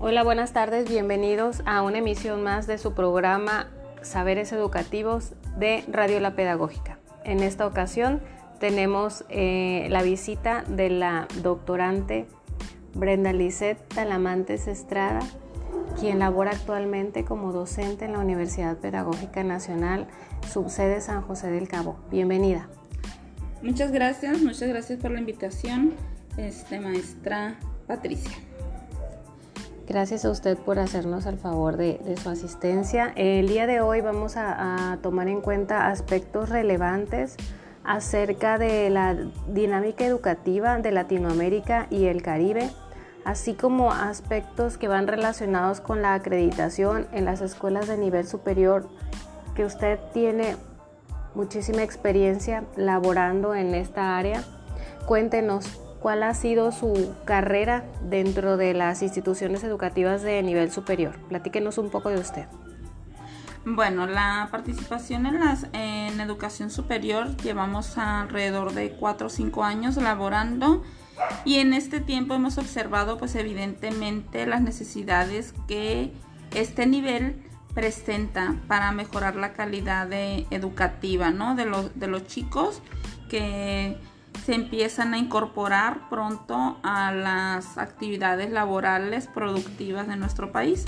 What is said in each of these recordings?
Hola, buenas tardes, bienvenidos a una emisión más de su programa Saberes Educativos de Radio La Pedagógica. En esta ocasión tenemos eh, la visita de la doctorante Brenda Lisset Talamantes Estrada, quien labora actualmente como docente en la Universidad Pedagógica Nacional, subsede San José del Cabo. Bienvenida. Muchas gracias, muchas gracias por la invitación, este, maestra Patricia. Gracias a usted por hacernos el favor de, su asistencia. El día de hoy vamos a, a tomar en cuenta aspectos relevantes acerca de la dinámica educativa de Latinoamérica y el Caribe, así como aspectos que van relacionados con la acreditación en las escuelas de nivel superior, que usted tiene muchísima experiencia laborando en esta área. Cuéntenos cuál ha sido su carrera dentro de las instituciones educativas de nivel superior. Platíquenos un poco de usted. Bueno, la participación en, en educación superior llevamos alrededor de 4 o 5 años laborando y en este tiempo hemos observado pues evidentemente las necesidades que este nivel presenta para mejorar la calidad educativa ¿no? de, de los chicos que se empiezan a incorporar pronto a las actividades laborales productivas de nuestro país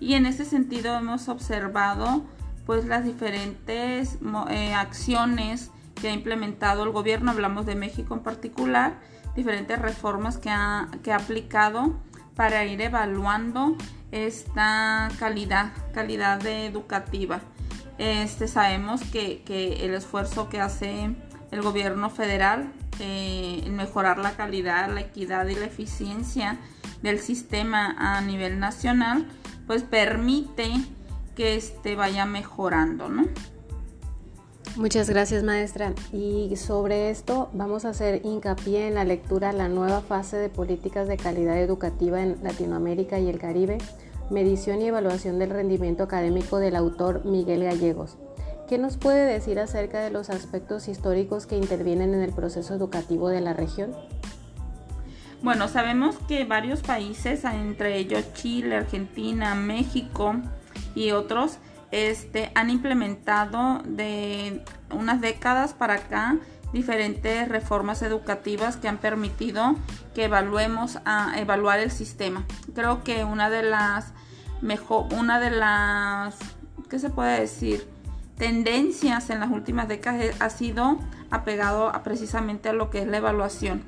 y en ese sentido hemos observado pues las diferentes eh, acciones que ha implementado el gobierno, hablamos de México en particular, diferentes reformas que ha, que ha aplicado para ir evaluando esta calidad, calidad educativa. Este, sabemos que, que, el esfuerzo que hace el gobierno federal eh, en mejorar la calidad, la equidad y la eficiencia del sistema a nivel nacional, pues permite que este vaya mejorando, ¿no? Muchas gracias maestra. Y sobre esto vamos a hacer hincapié en la lectura La nueva fase de políticas de calidad educativa en Latinoamérica y el Caribe, medición y evaluación del rendimiento académico del autor Miguel Gallegos. ¿Qué nos puede decir acerca de los aspectos históricos que intervienen en el proceso educativo de la región? Bueno, sabemos que varios países, entre ellos Chile, Argentina, México y otros, este, han implementado de unas décadas para acá diferentes reformas educativas que han permitido que evaluemos a evaluar el sistema. Creo que una de las mejor, una de las, ¿qué se puede decir? Tendencias en las últimas décadas ha sido apegado a precisamente a lo que es la evaluación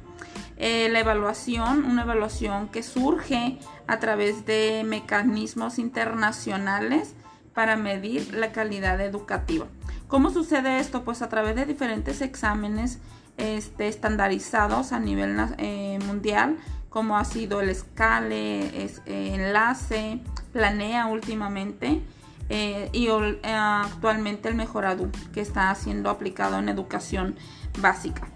eh, la evaluación, una evaluación que surge a través de mecanismos internacionales para medir la calidad educativa. ¿Cómo sucede esto? Pues a través de diferentes exámenes este, estandarizados a nivel eh, mundial, como ha sido el SCALE, es, eh, Enlace, Planea últimamente, y actualmente el Mejoradu, que está siendo aplicado en educación básica.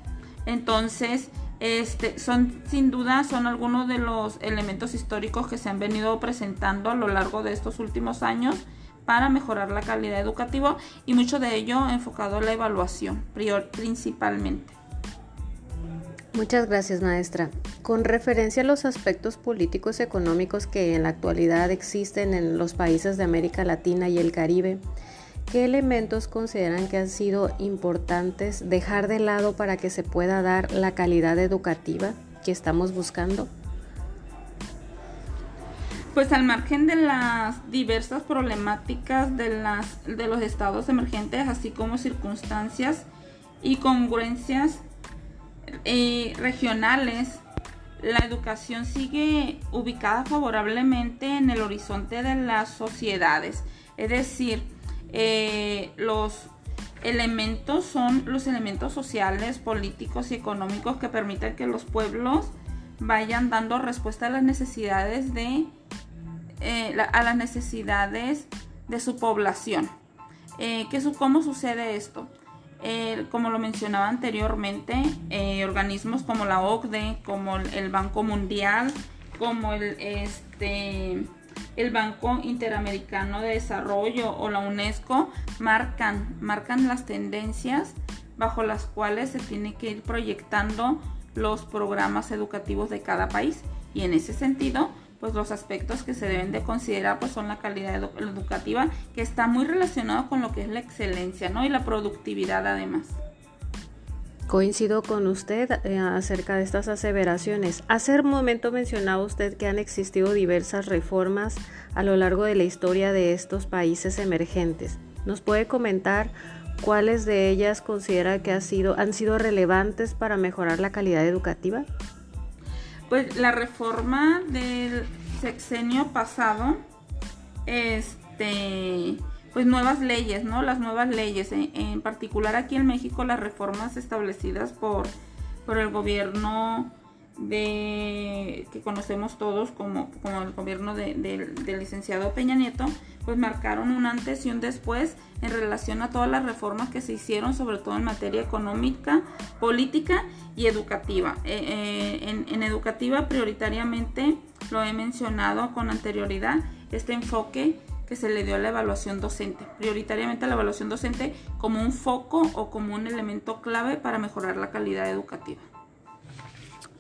Entonces, este, son sin duda son algunos de los elementos históricos que se han venido presentando a lo largo de estos últimos años para mejorar la calidad educativa y mucho de ello enfocado en la evaluación principalmente. Muchas gracias maestra. Con referencia a los aspectos políticos y económicos que en la actualidad existen en los países de América Latina y el Caribe, ¿Qué elementos consideran que han sido importantes dejar de lado para que se pueda dar la calidad educativa que estamos buscando? Pues al margen de las diversas problemáticas de, las, de los estados emergentes, así como circunstancias y congruencias eh, regionales, la educación sigue ubicada favorablemente en el horizonte de las sociedades. Es decir, eh, los elementos son los elementos sociales, políticos y económicos que permiten que los pueblos vayan dando respuesta a las necesidades de eh, a las necesidades de su población. Eh, ¿Cómo sucede esto? Como lo mencionaba anteriormente, organismos como la OCDE, como el Banco Mundial, como el este el Banco Interamericano de Desarrollo o la UNESCO marcan, marcan las tendencias bajo las cuales se tiene que ir proyectando los programas educativos de cada país. Y en ese sentido, pues los aspectos que se deben de considerar pues son la calidad educativa que está muy relacionado con lo que es la excelencia, ¿no? Y la productividad además. Coincido con usted eh, acerca de estas aseveraciones. Hace un momento mencionaba usted que han existido diversas reformas a lo largo de la historia de estos países emergentes. ¿Nos puede comentar cuáles de ellas considera que ha sido, han sido relevantes para mejorar la calidad educativa? Pues la reforma del sexenio pasado, este, pues nuevas leyes, ¿no? Las nuevas leyes, en, particular aquí en México las reformas establecidas por, por el gobierno de que conocemos todos como, como el gobierno del licenciado Peña Nieto, pues marcaron un antes y un después en relación a todas las reformas que se hicieron, sobre todo en materia económica, política y educativa. Eh, eh, en, en educativa prioritariamente lo he mencionado con anterioridad, este enfoque que se le dio a la evaluación docente, prioritariamente a la evaluación docente como un foco o como un elemento clave para mejorar la calidad educativa.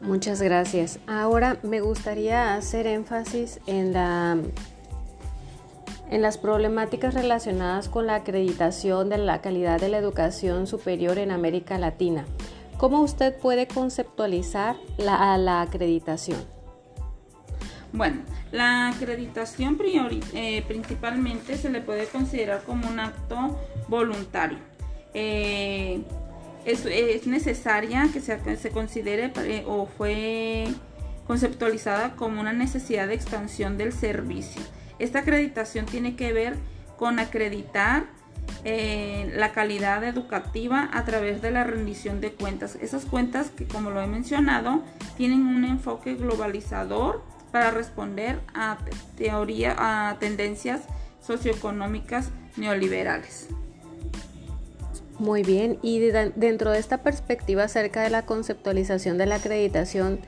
Muchas gracias. Ahora me gustaría hacer énfasis en, la, en las problemáticas relacionadas con la acreditación de la calidad de la educación superior en América Latina. ¿Cómo usted puede conceptualizar la, la acreditación? Bueno, la acreditación eh, principalmente se le puede considerar como un acto voluntario. Eh, es, necesaria que se, considere eh, o fue conceptualizada como una necesidad de expansión del servicio. Esta acreditación tiene que ver con acreditar eh, la calidad educativa a través de la rendición de cuentas. Esas cuentas que, como lo he mencionado, tienen un enfoque globalizador para responder a teoría, a tendencias socioeconómicas neoliberales. Muy bien, y dentro de esta perspectiva acerca de la conceptualización de la acreditación,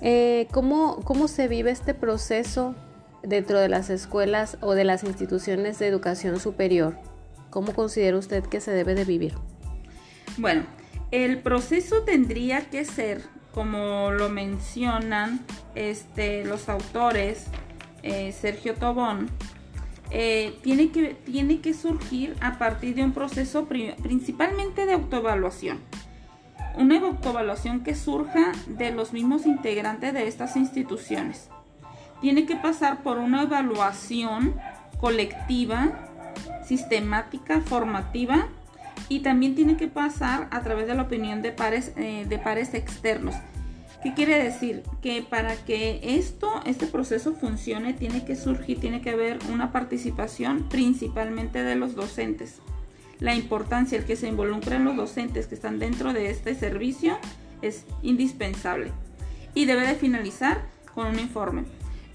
eh, ¿cómo, ¿cómo se vive este proceso dentro de las escuelas o de las instituciones de educación superior? ¿Cómo considera usted que se debe de vivir? Bueno, el proceso tendría que ser, como lo mencionan este, los autores, eh, Sergio Tobón, eh, tiene, que, tiene que surgir a partir de un proceso principalmente de autoevaluación. Una autoevaluación que surja de los mismos integrantes de estas instituciones. Tiene que pasar por una evaluación colectiva, sistemática, formativa y también tiene que pasar a través de la opinión de pares, eh, de pares externos. ¿Qué quiere decir? Que para que esto, este proceso funcione, tiene que surgir, tiene que haber una participación principalmente de los docentes. La importancia, el que se involucren los docentes que están dentro de este servicio es indispensable. Y debe de finalizar con un informe.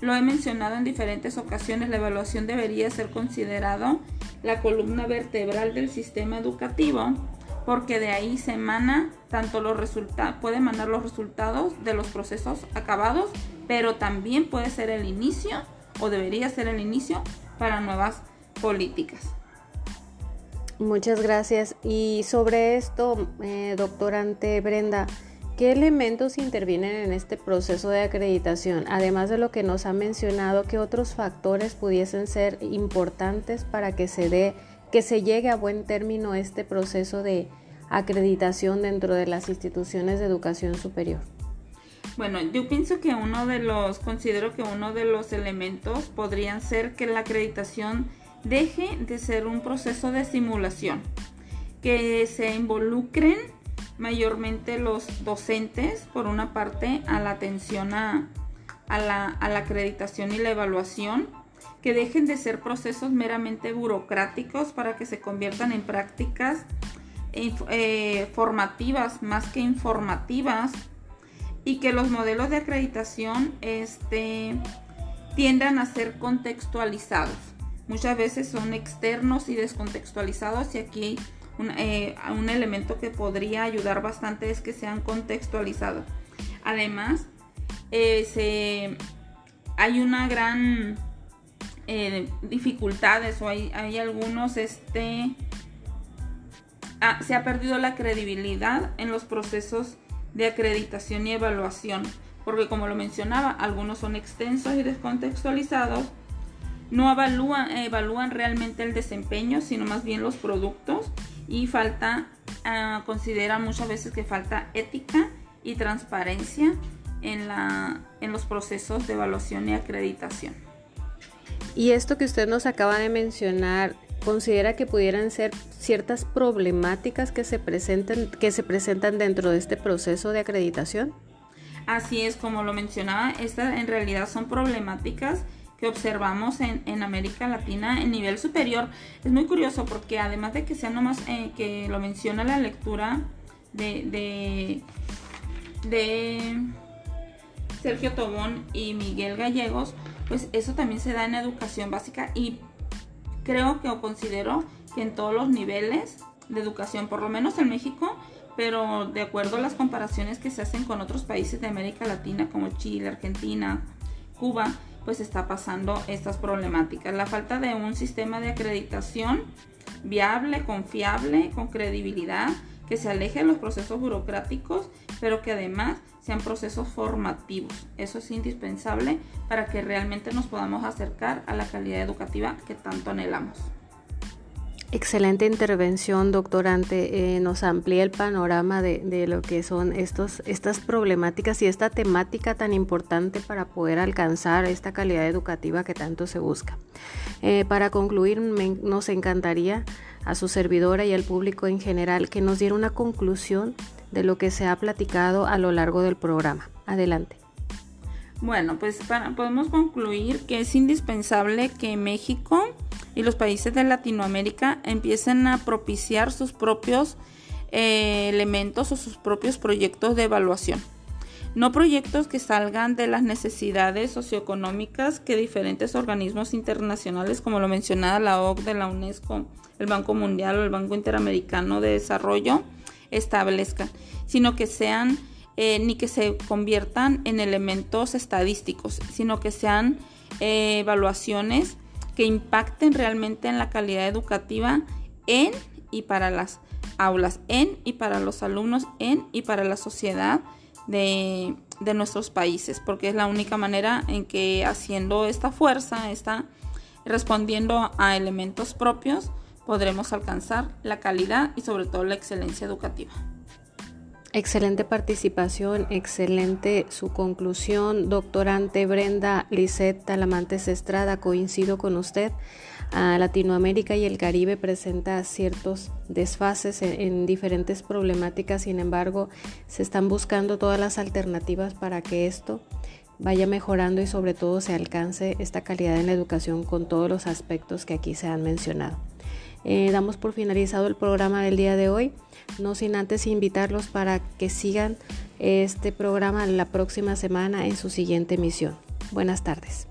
Lo he mencionado en diferentes ocasiones, la evaluación debería ser considerado la columna vertebral del sistema educativo porque de ahí se emana tanto los resultados, puede emanar los resultados de los procesos acabados, pero también puede ser el inicio o debería ser el inicio para nuevas políticas. Muchas gracias. Y sobre esto, eh, doctorante Brenda, ¿qué elementos intervienen en este proceso de acreditación? Además de lo que nos ha mencionado, ¿qué otros factores pudiesen ser importantes para que se dé que se llegue a buen término este proceso de acreditación dentro de las instituciones de educación superior? Bueno, yo pienso que uno de los, considero que uno de los elementos podrían ser que la acreditación deje de ser un proceso de simulación, que se involucren mayormente los docentes, por una parte, a la atención a, la, a la acreditación y la evaluación, que dejen de ser procesos meramente burocráticos para que se conviertan en prácticas eh, formativas más que informativas y que los modelos de acreditación este, tiendan a ser contextualizados. Muchas veces son externos y descontextualizados y aquí un, eh, un elemento que podría ayudar bastante es que sean contextualizados. Además, eh, hay una gran eh, dificultades o hay, algunos, este, ah, se ha perdido la credibilidad en los procesos de acreditación y evaluación porque como lo mencionaba, algunos son extensos y descontextualizados, no evalúan, evalúan realmente el desempeño, sino más bien los productos y falta, uh, considera muchas veces que falta ética y transparencia en, la, en los procesos de evaluación y acreditación. Y esto que usted nos acaba de mencionar, ¿considera que pudieran ser ciertas problemáticas que se, presenten, que se presentan dentro de este proceso de acreditación? Así es, como lo mencionaba, estas en realidad son problemáticas que observamos en, en, América Latina en nivel superior. Es muy curioso porque además de que sea nomás eh, que lo menciona la lectura de, de, de Sergio Tobón y Miguel Gallegos, pues eso también se da en educación básica y creo que o considero que en todos los niveles de educación, por lo menos en México, pero de acuerdo a las comparaciones que se hacen con otros países de América Latina como Chile, Argentina, Cuba, pues está pasando estas problemáticas. La falta de un sistema de acreditación viable, confiable, con credibilidad, que se aleje de los procesos burocráticos, pero que además sean procesos formativos. Eso es indispensable para que realmente nos podamos acercar a la calidad educativa que tanto anhelamos. Excelente intervención, doctorante. Eh, nos amplía el panorama de, lo que son estos, estas problemáticas y esta temática tan importante para poder alcanzar esta calidad educativa que tanto se busca. Eh, para concluir, nos encantaría a su servidora y al público en general que nos diera una conclusión de lo que se ha platicado a lo largo del programa. Adelante. Bueno, pues podemos concluir que es indispensable que México y los países de Latinoamérica empiecen a propiciar sus propios eh, elementos o sus propios proyectos de evaluación. No proyectos que salgan de las necesidades socioeconómicas que diferentes organismos internacionales, como lo mencionaba la OCDE, la UNESCO, el Banco Mundial o el Banco Interamericano de Desarrollo, establezcan, sino que sean eh, ni que se conviertan en elementos estadísticos, sino que sean eh, evaluaciones que impacten realmente en la calidad educativa en y para las aulas, en y para los alumnos, en y para la sociedad de, de nuestros países, porque es la única manera en que haciendo esta fuerza, está respondiendo a elementos propios, podremos alcanzar la calidad y sobre todo la excelencia educativa. Excelente participación, excelente su conclusión. Doctorante Brenda Lisette Talamantes Estrada, coincido con usted. Latinoamérica y el Caribe presenta ciertos desfases en, diferentes problemáticas, sin embargo, se están buscando todas las alternativas para que esto vaya mejorando y sobre todo se alcance esta calidad en la educación con todos los aspectos que aquí se han mencionado. Eh, damos por finalizado el programa del día de hoy, no sin antes invitarlos para que sigan este programa la próxima semana en su siguiente emisión. Buenas tardes.